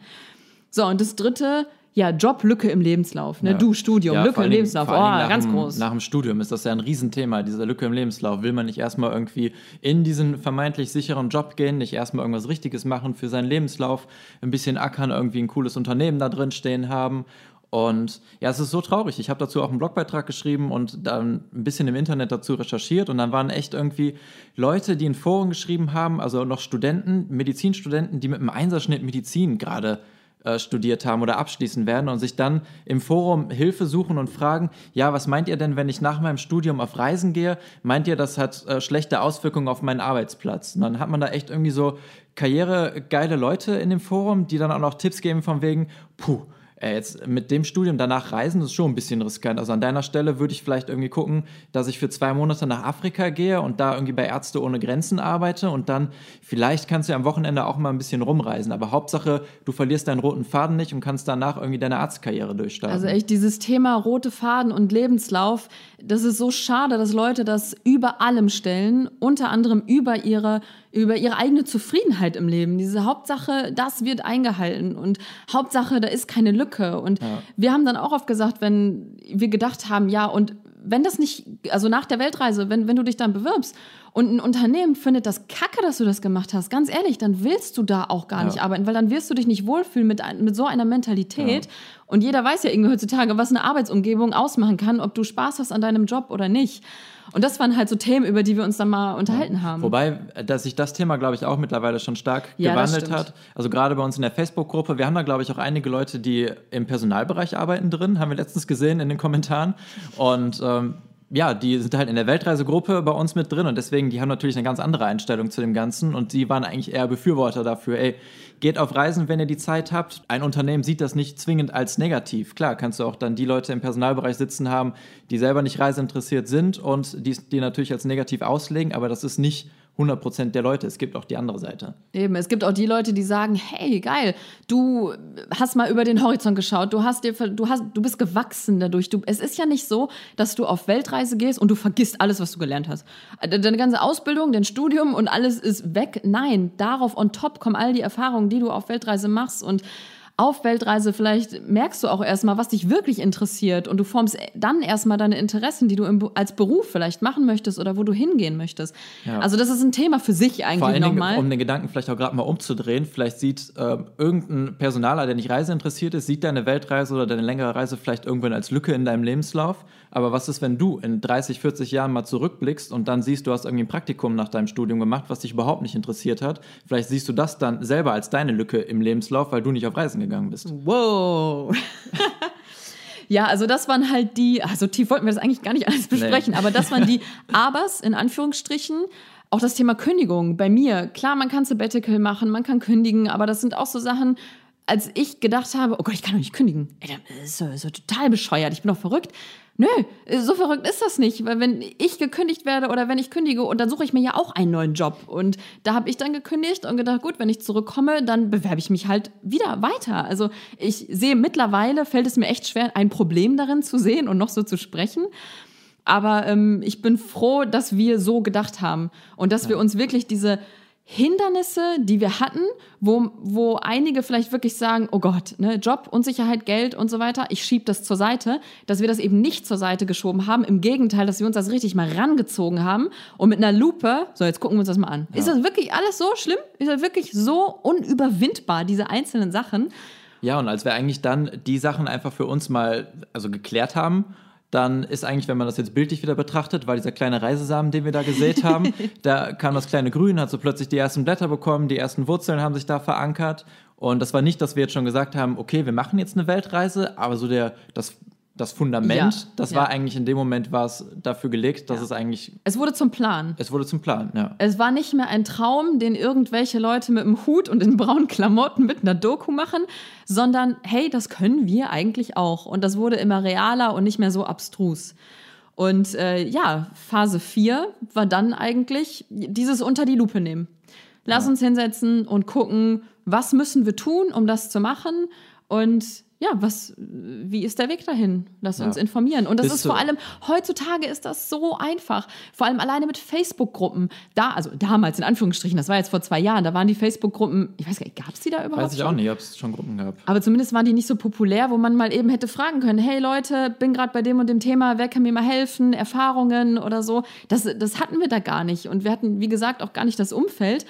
So, und das dritte, ja, Joblücke im Lebenslauf. Ne? Ja. Du, Studium, ja, Lücke im Lebenslauf. Oh, ganz dem, groß. Nach dem Studium ist das ja ein Riesenthema, diese Lücke im Lebenslauf. Will man nicht erstmal irgendwie in diesen vermeintlich sicheren Job gehen, nicht erstmal irgendwas Richtiges machen für seinen Lebenslauf, ein bisschen ackern, irgendwie ein cooles Unternehmen da drin stehen haben und ja, es ist so traurig. Ich habe dazu auch einen Blogbeitrag geschrieben und dann ein bisschen im Internet dazu recherchiert. Und dann waren echt irgendwie Leute, die in Foren geschrieben haben, also noch Studenten, Medizinstudenten, die mit einem Einserschnitt Medizin gerade äh, studiert haben oder abschließen werden und sich dann im Forum Hilfe suchen und fragen, ja, was meint ihr denn, wenn ich nach meinem Studium auf Reisen gehe? Meint ihr, das hat äh, schlechte Auswirkungen auf meinen Arbeitsplatz? Und dann hat man da echt irgendwie so karrieregeile Leute in dem Forum, die dann auch noch Tipps geben von wegen, puh, äh, jetzt mit dem Studium danach reisen, ist schon ein bisschen riskant. Also an deiner Stelle würde ich vielleicht irgendwie gucken, dass ich für zwei Monate nach Afrika gehe und da irgendwie bei Ärzte ohne Grenzen arbeite und dann vielleicht kannst du ja am Wochenende auch mal ein bisschen rumreisen. Aber Hauptsache, du verlierst deinen roten Faden nicht und kannst danach irgendwie deine Arztkarriere durchstarten. Also echt dieses Thema rote Faden und Lebenslauf, das ist so schade, dass Leute das über allem stellen, unter anderem über ihre über ihre eigene Zufriedenheit im Leben. Diese Hauptsache, das wird eingehalten und Hauptsache, da ist keine Lücke. Und ja. wir haben dann auch oft gesagt, wenn wir gedacht haben, ja, und wenn das nicht, also nach der Weltreise, wenn, wenn du dich dann bewirbst und ein Unternehmen findet das kacke, dass du das gemacht hast, ganz ehrlich, dann willst du da auch gar ja. nicht arbeiten, weil dann wirst du dich nicht wohlfühlen mit, mit so einer Mentalität. Ja. Und jeder weiß ja irgendwie heutzutage, was eine Arbeitsumgebung ausmachen kann, ob du Spaß hast an deinem Job oder nicht. Und das waren halt so Themen, über die wir uns dann mal unterhalten ja. haben. Wobei, dass sich das Thema, glaube ich, auch mittlerweile schon stark ja, gewandelt hat. Also gerade bei uns in der Facebook-Gruppe, wir haben da, glaube ich, auch einige Leute, die im Personalbereich arbeiten drin, haben wir letztens gesehen in den Kommentaren. Und ähm, ja, die sind halt in der Weltreisegruppe bei uns mit drin und deswegen, die haben natürlich eine ganz andere Einstellung zu dem Ganzen und die waren eigentlich eher Befürworter dafür, ey, geht auf Reisen, wenn ihr die Zeit habt. Ein Unternehmen sieht das nicht zwingend als negativ. Klar, kannst du auch dann die Leute im Personalbereich sitzen haben, die selber nicht reiseinteressiert sind und die, die natürlich als negativ auslegen, aber das ist nicht 100% der Leute. Es gibt auch die andere Seite. Eben, es gibt auch die Leute, die sagen, hey, geil, du hast mal über den Horizont geschaut, du hast dir, du hast, du bist gewachsen dadurch. Du, es ist ja nicht so, dass du auf Weltreise gehst und du vergisst alles, was du gelernt hast. Deine ganze Ausbildung, dein Studium und alles ist weg. Nein, darauf on top kommen all die Erfahrungen, die du auf Weltreise machst und auf Weltreise vielleicht merkst du auch erstmal, was dich wirklich interessiert und du formst dann erstmal deine Interessen, die du im, als Beruf vielleicht machen möchtest oder wo du hingehen möchtest. Ja. Also das ist ein Thema für sich eigentlich nochmal. um den Gedanken vielleicht auch gerade mal umzudrehen, vielleicht sieht äh, irgendein Personaler, der nicht reiseinteressiert ist, sieht deine Weltreise oder deine längere Reise vielleicht irgendwann als Lücke in deinem Lebenslauf. Aber was ist, wenn du in 30, 40 Jahren mal zurückblickst und dann siehst, du hast irgendwie ein Praktikum nach deinem Studium gemacht, was dich überhaupt nicht interessiert hat? Vielleicht siehst du das dann selber als deine Lücke im Lebenslauf, weil du nicht auf Reisen gegangen bist. Wow. [LAUGHS] Ja, also das waren halt die, also tief wollten wir das eigentlich gar nicht alles besprechen, nee. aber das waren die [LAUGHS] Abers in Anführungsstrichen. Auch das Thema Kündigung bei mir. Klar, man kann Sabbatical machen, man kann kündigen, aber das sind auch so Sachen, als ich gedacht habe, oh Gott, ich kann doch nicht kündigen. Ey, das ist so, so total bescheuert, ich bin doch verrückt. Nö, so verrückt ist das nicht, weil wenn ich gekündigt werde oder wenn ich kündige und dann suche ich mir ja auch einen neuen Job und da habe ich dann gekündigt und gedacht, gut, wenn ich zurückkomme, dann bewerbe ich mich halt wieder weiter. Also ich sehe mittlerweile, fällt es mir echt schwer, ein Problem darin zu sehen und noch so zu sprechen. Aber ähm, ich bin froh, dass wir so gedacht haben und dass ja. wir uns wirklich diese Hindernisse, die wir hatten, wo, wo einige vielleicht wirklich sagen, oh Gott, ne, Job, Unsicherheit, Geld und so weiter, ich schiebe das zur Seite, dass wir das eben nicht zur Seite geschoben haben. Im Gegenteil, dass wir uns das richtig mal rangezogen haben und mit einer Lupe, so jetzt gucken wir uns das mal an. Ja. Ist das wirklich alles so schlimm? Ist das wirklich so unüberwindbar, diese einzelnen Sachen? Ja, und als wir eigentlich dann die Sachen einfach für uns mal also geklärt haben dann ist eigentlich, wenn man das jetzt bildlich wieder betrachtet, war dieser kleine Reisesamen, den wir da gesät haben, [LAUGHS] da kam das kleine Grün, hat so plötzlich die ersten Blätter bekommen, die ersten Wurzeln haben sich da verankert. Und das war nicht, dass wir jetzt schon gesagt haben, okay, wir machen jetzt eine Weltreise, aber so der, das das Fundament, ja, das ja. war eigentlich in dem Moment war es dafür gelegt, dass ja. es eigentlich. Es wurde zum Plan. Es wurde zum Plan, ja. Es war nicht mehr ein Traum, den irgendwelche Leute mit einem Hut und in braunen Klamotten mit einer Doku machen, sondern hey, das können wir eigentlich auch. Und das wurde immer realer und nicht mehr so abstrus. Und äh, ja, Phase 4 war dann eigentlich dieses unter die Lupe nehmen. Lass uns hinsetzen und gucken, was müssen wir tun, um das zu machen. Und ja, was, wie ist der Weg dahin? Lass ja. uns informieren. Und das Bist ist vor allem, heutzutage ist das so einfach. Vor allem alleine mit Facebook-Gruppen. Da, also damals in Anführungsstrichen, das war jetzt vor zwei Jahren, da waren die Facebook-Gruppen, ich weiß gar nicht, gab es die da überhaupt? Weiß ich auch nicht, ob es schon Gruppen gab. Aber zumindest waren die nicht so populär, wo man mal eben hätte fragen können, hey Leute, bin gerade bei dem und dem Thema, wer kann mir mal helfen, Erfahrungen oder so. Das, das hatten wir da gar nicht. Und wir hatten, wie gesagt, auch gar nicht das Umfeld.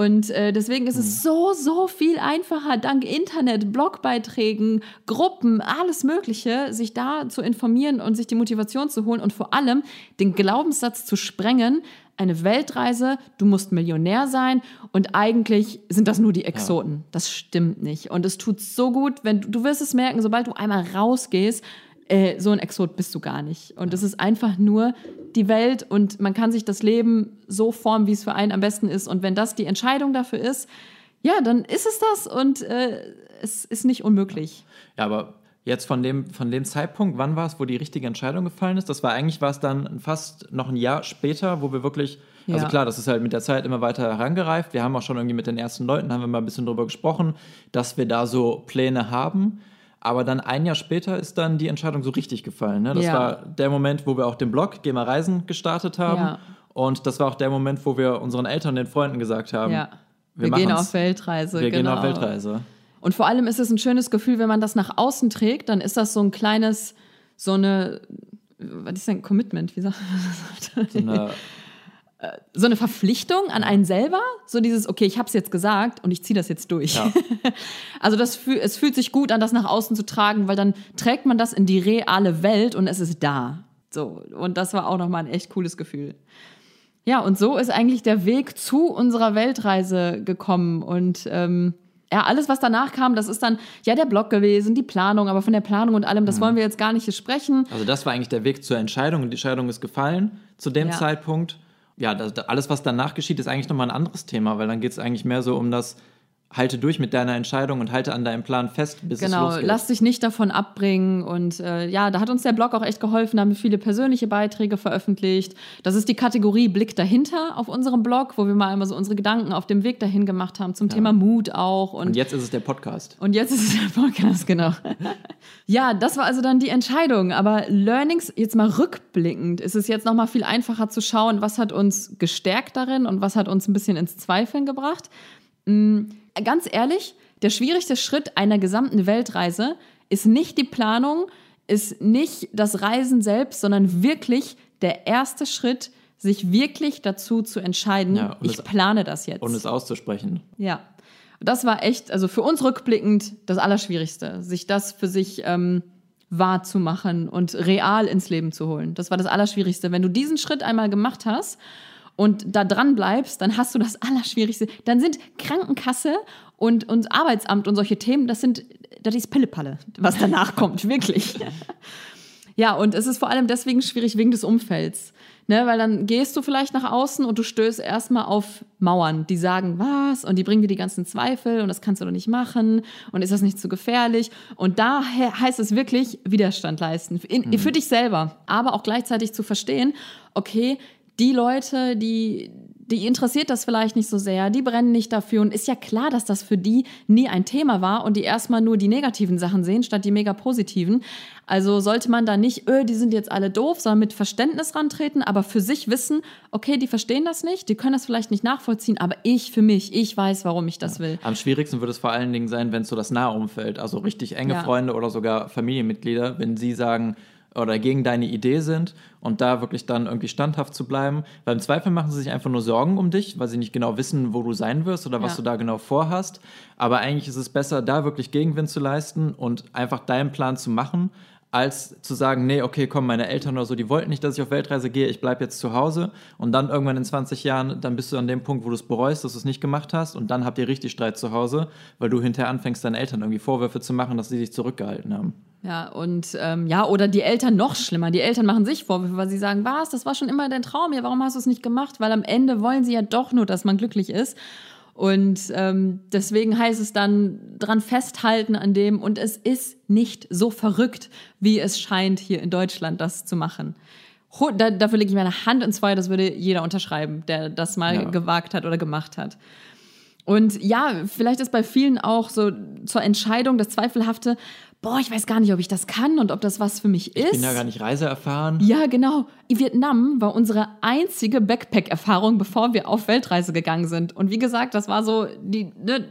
Und äh, deswegen ist es mhm. so, so viel einfacher, dank Internet, Blogbeiträgen, Gruppen, alles Mögliche, sich da zu informieren und sich die Motivation zu holen und vor allem den Glaubenssatz zu sprengen, eine Weltreise, du musst Millionär sein und eigentlich sind das nur die Exoten. Ja. Das stimmt nicht. Und es tut so gut, wenn du, du wirst es merken, sobald du einmal rausgehst, äh, so ein Exot bist du gar nicht. Und es ist einfach nur die Welt und man kann sich das Leben so formen, wie es für einen am besten ist. Und wenn das die Entscheidung dafür ist, ja, dann ist es das und äh, es ist nicht unmöglich. Ja, aber jetzt von dem, von dem Zeitpunkt, wann war es, wo die richtige Entscheidung gefallen ist? Das war eigentlich war es dann fast noch ein Jahr später, wo wir wirklich, also ja. also klar, das ist halt mit der Zeit immer weiter herangereift. Wir haben auch schon irgendwie mit den ersten Leuten, haben wir mal ein bisschen drüber gesprochen, dass wir da so Pläne haben. Aber dann ein Jahr später ist dann die Entscheidung so richtig gefallen. Ne? Das ja. war der Moment, wo wir auch den Blog Geh mal Reisen gestartet haben. Ja. Und das war auch der Moment, wo wir unseren Eltern und den Freunden gesagt haben, ja. wir, wir gehen auf Weltreise. Wir genau. gehen auf Weltreise. Und vor allem ist es ein schönes Gefühl, wenn man das nach außen trägt, dann ist das so ein kleines, so eine, was ist denn Commitment, wie sagt man das? [LAUGHS] So eine so eine Verpflichtung an einen selber, so dieses, okay, ich habe es jetzt gesagt und ich ziehe das jetzt durch. Ja. [LAUGHS] also das, es fühlt sich gut an, das nach außen zu tragen, weil dann trägt man das in die reale Welt und es ist da. So, und das war auch nochmal ein echt cooles Gefühl. Ja, und so ist eigentlich der Weg zu unserer Weltreise gekommen. Und ähm, ja, alles, was danach kam, das ist dann ja der Blog gewesen, die Planung, aber von der Planung und allem, das mhm. wollen wir jetzt gar nicht sprechen. Also das war eigentlich der Weg zur Entscheidung und die Entscheidung ist gefallen zu dem ja. Zeitpunkt ja, das, alles, was danach geschieht, ist eigentlich nochmal ein anderes Thema, weil dann geht es eigentlich mehr so um das halte durch mit deiner Entscheidung und halte an deinem Plan fest, bis genau, es losgeht. Genau, lass dich nicht davon abbringen. Und äh, ja, da hat uns der Blog auch echt geholfen, da haben wir viele persönliche Beiträge veröffentlicht. Das ist die Kategorie Blick dahinter auf unserem Blog, wo wir mal einmal so unsere Gedanken auf dem Weg dahin gemacht haben, zum ja. Thema Mut auch. Und, und, jetzt ist es der Podcast. Und jetzt ist es der Podcast, genau. [LAUGHS] ja, das war also dann die Entscheidung. Aber Learnings, jetzt mal rückblickend, ist es jetzt nochmal viel einfacher zu schauen, was hat uns gestärkt darin und was hat uns ein bisschen ins Zweifeln gebracht. Mhm ganz ehrlich, der schwierigste Schritt einer gesamten Weltreise ist nicht die Planung, ist nicht das Reisen selbst, sondern wirklich der erste Schritt, sich wirklich dazu zu entscheiden, ja, ich es, plane das jetzt. Und es auszusprechen. Ja. Das war echt, also für uns rückblickend das Allerschwierigste, sich das für sich ähm, wahr zu machen und real ins Leben zu holen. Das war das Allerschwierigste. Wenn du diesen Schritt einmal gemacht hast und da dran bleibst, dann hast du das [LAUGHS] Allerschwierigste. Dann sind Krankenkasse und, und Arbeitsamt und solche Themen, das sind, das ist Pillepalle, was danach kommt, wirklich. Ja, und es ist vor allem deswegen schwierig wegen des Umfelds. Ne, weil dann gehst du vielleicht nach außen und du stößt erstmal auf Mauern, die sagen, was? Und die bringen dir die ganzen Zweifel und das kannst du doch nicht machen und ist das nicht zu gefährlich? Und da heißt es wirklich Widerstand leisten. In, mhm. Für dich selber, aber auch gleichzeitig zu verstehen, okay, die Leute, die, die interessiert das vielleicht nicht so sehr, die brennen nicht dafür und ist ja klar, dass das für die nie ein Thema war und die erstmal nur die negativen Sachen sehen, statt die mega positiven. Also sollte man da nicht, öh, die sind jetzt alle doof, sondern mit Verständnis rantreten, aber für sich wissen, okay, die verstehen das nicht, die können das vielleicht nicht nachvollziehen, aber ich für mich, ich weiß, warum ich das will. Am schwierigsten wird es vor allen Dingen sein, wenn es so das nahe Umfeld, also richtig enge ja. Freunde oder sogar Familienmitglieder, wenn sie sagen, oder gegen deine Idee sind und da wirklich dann irgendwie standhaft zu bleiben. Weil im Zweifel machen sie sich einfach nur Sorgen um dich, weil sie nicht genau wissen, wo du sein wirst oder was ja. du da genau vorhast. Aber eigentlich ist es besser, da wirklich Gegenwind zu leisten und einfach deinen Plan zu machen, als zu sagen, nee, okay, komm, meine Eltern oder so, die wollten nicht, dass ich auf Weltreise gehe, ich bleibe jetzt zu Hause und dann irgendwann in 20 Jahren, dann bist du an dem Punkt, wo du es bereust, dass du es nicht gemacht hast und dann habt ihr richtig Streit zu Hause, weil du hinterher anfängst, deinen Eltern irgendwie Vorwürfe zu machen, dass sie sich zurückgehalten haben. Ja, und ähm, ja, oder die Eltern noch schlimmer. Die Eltern machen sich Vorwürfe, weil sie sagen, was, das war schon immer dein Traum, ja, warum hast du es nicht gemacht? Weil am Ende wollen sie ja doch nur, dass man glücklich ist. Und ähm, deswegen heißt es dann dran festhalten an dem, und es ist nicht so verrückt, wie es scheint, hier in Deutschland das zu machen. Da, dafür lege ich meine Hand ins Feuer, das würde jeder unterschreiben, der das mal ja. gewagt hat oder gemacht hat. Und ja, vielleicht ist bei vielen auch so zur Entscheidung das Zweifelhafte, boah, ich weiß gar nicht, ob ich das kann und ob das was für mich ist. Ich bin ja gar nicht reiseerfahren. Ja, genau. Vietnam war unsere einzige Backpack-Erfahrung, bevor wir auf Weltreise gegangen sind. Und wie gesagt, das war so die, ne,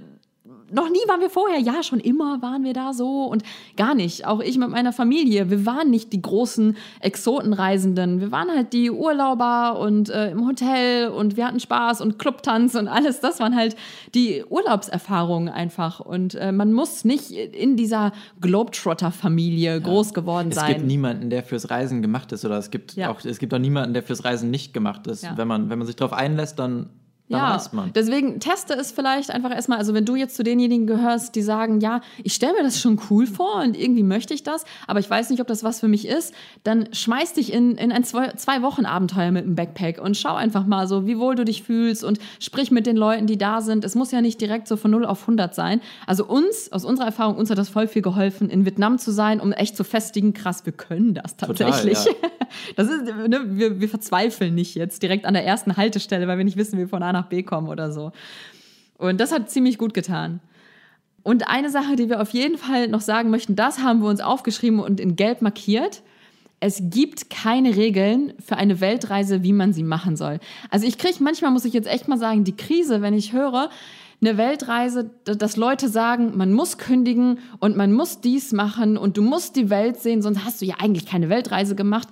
noch nie waren wir vorher. Ja, schon immer waren wir da so und gar nicht. Auch ich mit meiner Familie. Wir waren nicht die großen Exotenreisenden. Wir waren halt die Urlauber und äh, im Hotel und wir hatten Spaß und Clubtanz und alles. Das waren halt die Urlaubserfahrungen einfach. Und äh, man muss nicht in dieser Globetrotter-Familie ja. groß geworden sein. Es gibt niemanden, der fürs Reisen gemacht ist. Oder es gibt ja. auch, es gibt auch niemanden, der fürs Reisen nicht gemacht ist. Ja. Wenn, man, wenn man sich darauf einlässt, dann ja, weiß man. deswegen teste es vielleicht einfach erstmal. Also, wenn du jetzt zu denjenigen gehörst, die sagen, ja, ich stelle mir das schon cool vor und irgendwie möchte ich das, aber ich weiß nicht, ob das was für mich ist, dann schmeiß dich in, in ein Zwei-Wochen-Abenteuer mit einem Backpack und schau einfach mal so, wie wohl du dich fühlst und sprich mit den Leuten, die da sind. Es muss ja nicht direkt so von 0 auf 100 sein. Also, uns, aus unserer Erfahrung, uns hat das voll viel geholfen, in Vietnam zu sein, um echt zu festigen, krass, wir können das tatsächlich. Total, ja. [LAUGHS] Das ist, ne, wir, wir verzweifeln nicht jetzt direkt an der ersten Haltestelle, weil wir nicht wissen, wie wir von A nach B kommen oder so. Und das hat ziemlich gut getan. Und eine Sache, die wir auf jeden Fall noch sagen möchten, das haben wir uns aufgeschrieben und in Gelb markiert. Es gibt keine Regeln für eine Weltreise, wie man sie machen soll. Also ich kriege manchmal, muss ich jetzt echt mal sagen, die Krise, wenn ich höre, eine Weltreise, dass Leute sagen, man muss kündigen und man muss dies machen und du musst die Welt sehen, sonst hast du ja eigentlich keine Weltreise gemacht.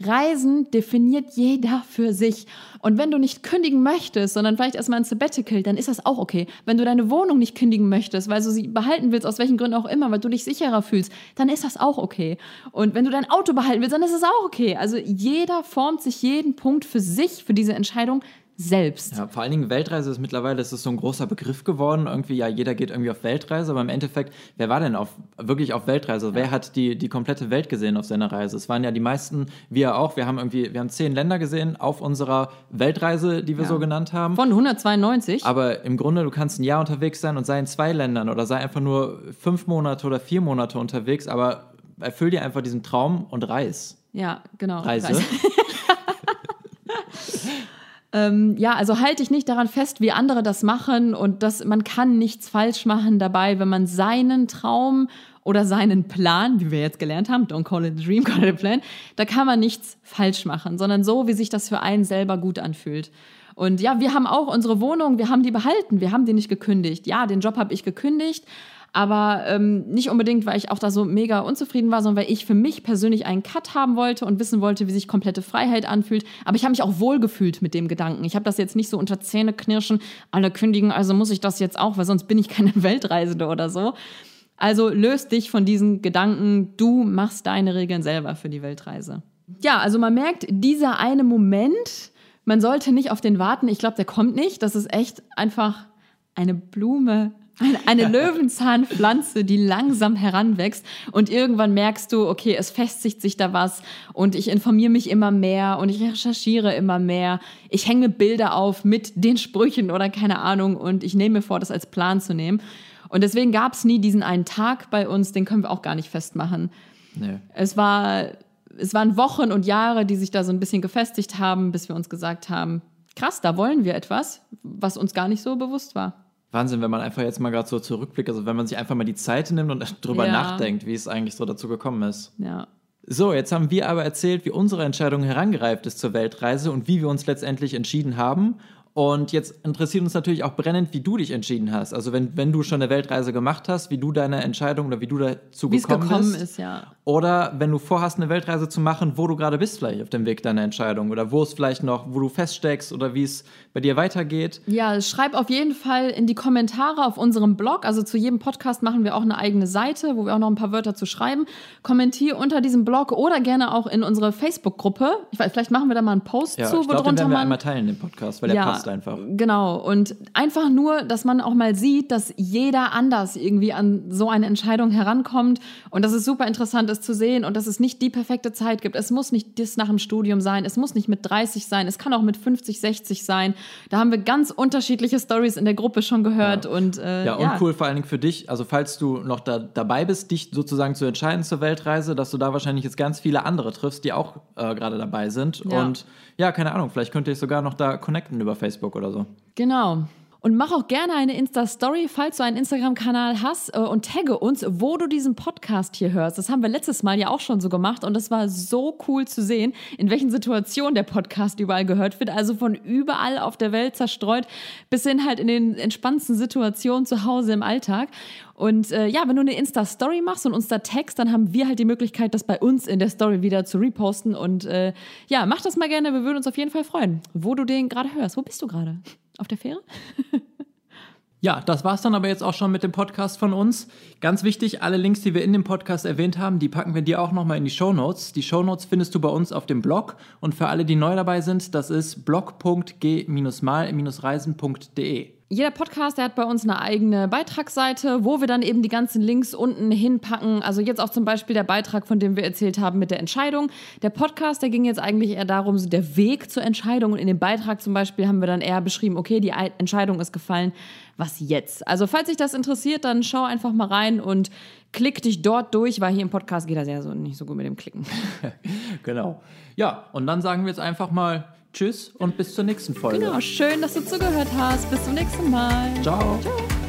Reisen definiert jeder für sich. Und wenn du nicht kündigen möchtest, sondern vielleicht erstmal ein Sabbatical, dann ist das auch okay. Wenn du deine Wohnung nicht kündigen möchtest, weil du sie behalten willst, aus welchen Gründen auch immer, weil du dich sicherer fühlst, dann ist das auch okay. Und wenn du dein Auto behalten willst, dann ist das auch okay. Also jeder formt sich jeden Punkt für sich, für diese Entscheidung selbst. Ja, vor allen Dingen Weltreise ist mittlerweile, das ist so ein großer Begriff geworden. Irgendwie, ja, jeder geht irgendwie auf Weltreise, aber im Endeffekt, wer war denn auf, wirklich auf Weltreise? Ja. Wer hat die, die komplette Welt gesehen auf seiner Reise? Es waren ja die meisten, wir auch. Wir haben irgendwie, wir haben zehn Länder gesehen auf unserer Weltreise, die wir ja. so genannt haben. Von 192. Aber im Grunde, du kannst ein Jahr unterwegs sein und sei in zwei Ländern oder sei einfach nur fünf Monate oder vier Monate unterwegs, aber erfüll dir einfach diesen Traum und reis. Ja, genau. Reise. Reise. [LAUGHS] Ähm, ja, also halte dich nicht daran fest, wie andere das machen und dass man kann nichts falsch machen dabei, wenn man seinen Traum oder seinen Plan, wie wir jetzt gelernt haben, don't call it a dream, [LAUGHS] call it a plan, da kann man nichts falsch machen, sondern so, wie sich das für einen selber gut anfühlt. Und ja, wir haben auch unsere Wohnung, wir haben die behalten, wir haben die nicht gekündigt. Ja, den Job habe ich gekündigt, aber ähm, nicht unbedingt, weil ich auch da so mega unzufrieden war, sondern weil ich für mich persönlich einen Cut haben wollte und wissen wollte, wie sich komplette Freiheit anfühlt. Aber ich habe mich auch wohlgefühlt mit dem Gedanken. Ich habe das jetzt nicht so unter Zähne knirschen, alle kündigen, also muss ich das jetzt auch, weil sonst bin ich keine [LAUGHS] Weltreisende oder so. Also löst dich von diesen Gedanken, du machst deine Regeln selber für die Weltreise. Ja, also man merkt, dieser eine Moment, man sollte nicht auf den warten. Ich glaube, der kommt nicht. Das ist echt einfach eine Blume Eine Löwenzahnpflanze, die langsam heranwächst und irgendwann merkst du, okay, es festigt sich da was und ich informiere mich immer mehr und ich recherchiere immer mehr. Ich hänge Bilder auf mit den Sprüchen oder keine Ahnung und ich nehme mir vor, das als Plan zu nehmen. Und deswegen gab es nie diesen einen Tag bei uns, den können wir auch gar nicht festmachen. Nee. Es war, es waren Wochen und Jahre, die sich da so ein bisschen gefestigt haben, bis wir uns gesagt haben, krass, da wollen wir etwas, was uns gar nicht so bewusst war. Wahnsinn, wenn man einfach jetzt mal gerade so zurückblickt, also wenn man sich einfach mal die Zeit nimmt und [LAUGHS] drüber ja. nachdenkt, wie es eigentlich so dazu gekommen ist. Ja. So, jetzt haben wir aber erzählt, wie unsere Entscheidung herangereift ist zur Weltreise und wie wir uns letztendlich entschieden haben. Und jetzt interessiert uns natürlich auch brennend, wie du dich entschieden hast. Also wenn, wenn du schon eine Weltreise gemacht hast, wie du deine Entscheidung oder wie du dazu Wie's gekommen, gekommen bist. Ist, ja. Oder wenn du vorhast, eine Weltreise zu machen, wo du gerade bist vielleicht auf dem Weg deiner Entscheidung. Oder wo es vielleicht noch, wo du feststeckst oder wie es bei dir weitergeht. Ja, schreib auf jeden Fall in die Kommentare auf unserem Blog. Also zu jedem Podcast machen wir auch eine eigene Seite, wo wir auch noch ein paar Wörter zu schreiben. Kommentier unter diesem Blog oder gerne auch in unsere Facebook-Gruppe. Ich weiß, vielleicht machen wir da mal einen Post ja, zu, ich glaub, wo den werden wir einmal teilen, den Podcast, weil ja, der passt einfach. Genau. Und einfach nur, dass man auch mal sieht, dass jeder anders irgendwie an so eine Entscheidung herankommt und dass es super interessant ist zu sehen und dass es nicht die perfekte Zeit gibt. Es muss nicht das nach dem Studium sein, es muss nicht mit 30 sein, es kann auch mit 50, 60 sein. Da haben wir ganz unterschiedliche Stories in der Gruppe schon gehört. Ja. Und, äh, ja, und ja. cool vor allen Dingen für dich, also falls du noch da, dabei bist, dich sozusagen zu entscheiden zur Weltreise, dass du da wahrscheinlich jetzt ganz viele andere triffst, die auch äh, gerade dabei sind. Ja. Und ja, keine Ahnung, vielleicht könnt ihr euch sogar noch da connecten über Facebook oder so. Genau. Und mach auch gerne eine Insta-Story, falls du einen Instagram-Kanal hast äh, und tagge uns, wo du diesen Podcast hier hörst. Das haben wir letztes Mal ja auch schon so gemacht und das war so cool zu sehen, in welchen Situationen der Podcast überall gehört wird. Also von überall auf der Welt zerstreut bis hin halt in den entspannendsten Situationen zu Hause im Alltag. Und äh, ja, wenn du eine Insta-Story machst und uns da text, dann haben wir halt die Möglichkeit, das bei uns in der Story wieder zu reposten. Und äh, ja, mach das mal gerne, wir würden uns auf jeden Fall freuen, wo du den gerade hörst. Wo bist du gerade? Auf der Fähre? Ja, das war's dann aber jetzt auch schon mit dem Podcast von uns. Ganz wichtig, alle Links, die wir in dem Podcast erwähnt haben, die packen wir dir auch nochmal in die Show Notes. Die Show Notes findest du bei uns auf dem Blog und für alle, die neu dabei sind, das ist blog.g-mal-reisen.de. Jeder Podcast, der hat bei uns eine eigene Beitragsseite, wo wir dann eben die ganzen Links unten hinpacken. Also jetzt auch zum Beispiel der Beitrag, von dem wir erzählt haben mit der Entscheidung. Der Podcast, der ging jetzt eigentlich eher darum, so der Weg zur Entscheidung. Und in dem Beitrag zum Beispiel haben wir dann eher beschrieben, okay, die Entscheidung ist gefallen, was jetzt? Also falls dich das interessiert, dann schau einfach mal rein und klick dich dort durch, weil hier im Podcast geht das ja so nicht so gut mit dem Klicken. [LAUGHS] genau. Ja, und dann sagen wir jetzt einfach mal Tschüss und bis zur nächsten Folge. Genau, schön, dass du zugehört hast. Bis zum nächsten Mal. Ciao. Ciao.